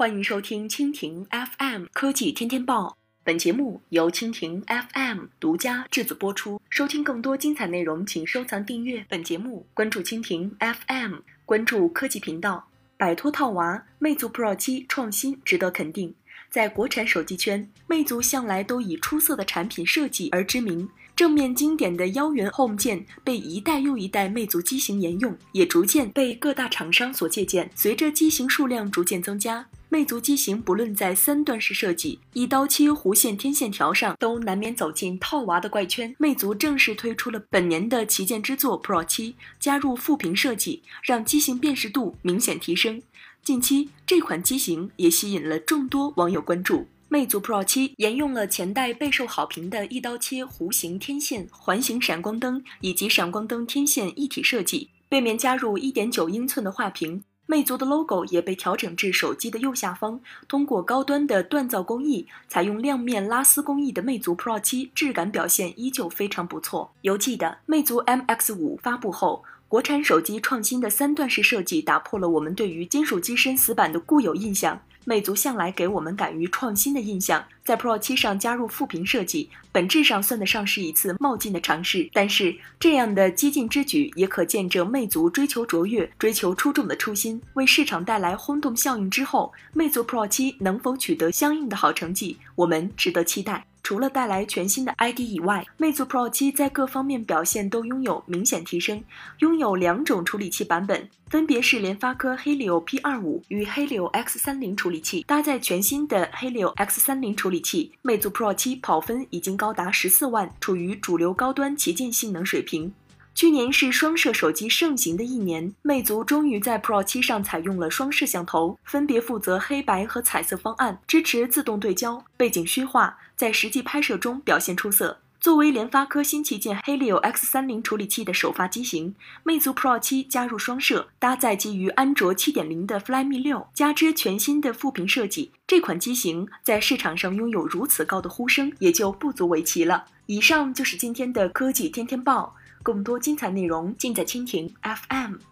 欢迎收听蜻蜓 FM 科技天天报，本节目由蜻蜓 FM 独家制作播出。收听更多精彩内容，请收藏订阅本节目，关注蜻蜓 FM，关注科技频道。摆脱套娃，魅族 Pro 七创新值得肯定。在国产手机圈，魅族向来都以出色的产品设计而知名。正面经典的腰圆 Home 键被一代又一代魅族机型沿用，也逐渐被各大厂商所借鉴。随着机型数量逐渐增加，魅族机型不论在三段式设计、一刀切弧线天线条上，都难免走进套娃的怪圈。魅族正式推出了本年的旗舰之作 Pro 七，加入副屏设计，让机型辨识度明显提升。近期这款机型也吸引了众多网友关注。魅族 Pro 七沿用了前代备受好评的一刀切弧形天线环形闪光灯以及闪光灯天线一体设计，背面加入1.9英寸的画屏。魅族的 logo 也被调整至手机的右下方。通过高端的锻造工艺，采用亮面拉丝工艺的魅族 Pro 七质感表现依旧非常不错。犹记得魅族 MX 五发布后。国产手机创新的三段式设计打破了我们对于金属机身死板的固有印象。魅族向来给我们敢于创新的印象，在 Pro 七上加入副屏设计，本质上算得上是一次冒进的尝试。但是这样的激进之举，也可见证魅族追求卓越、追求出众的初心，为市场带来轰动效应。之后，魅族 Pro 七能否取得相应的好成绩，我们值得期待。除了带来全新的 ID 以外，魅族 Pro 七在各方面表现都拥有明显提升，拥有两种处理器版本，分别是联发科 Helio P25 与 Helio X30 处理器，搭载全新的 Helio X30 处理器，魅族 Pro 七跑分已经高达十四万，处于主流高端旗舰性能水平。去年是双摄手机盛行的一年，魅族终于在 Pro 七上采用了双摄像头，分别负责黑白和彩色方案，支持自动对焦，背景虚化，在实际拍摄中表现出色。作为联发科新旗舰 Helio X30 处理器的首发机型，魅族 Pro 七加入双摄，搭载基于安卓7.0的 Flyme 六，加之全新的副屏设计，这款机型在市场上拥有如此高的呼声，也就不足为奇了。以上就是今天的科技天天报。更多精彩内容尽在蜻蜓 FM。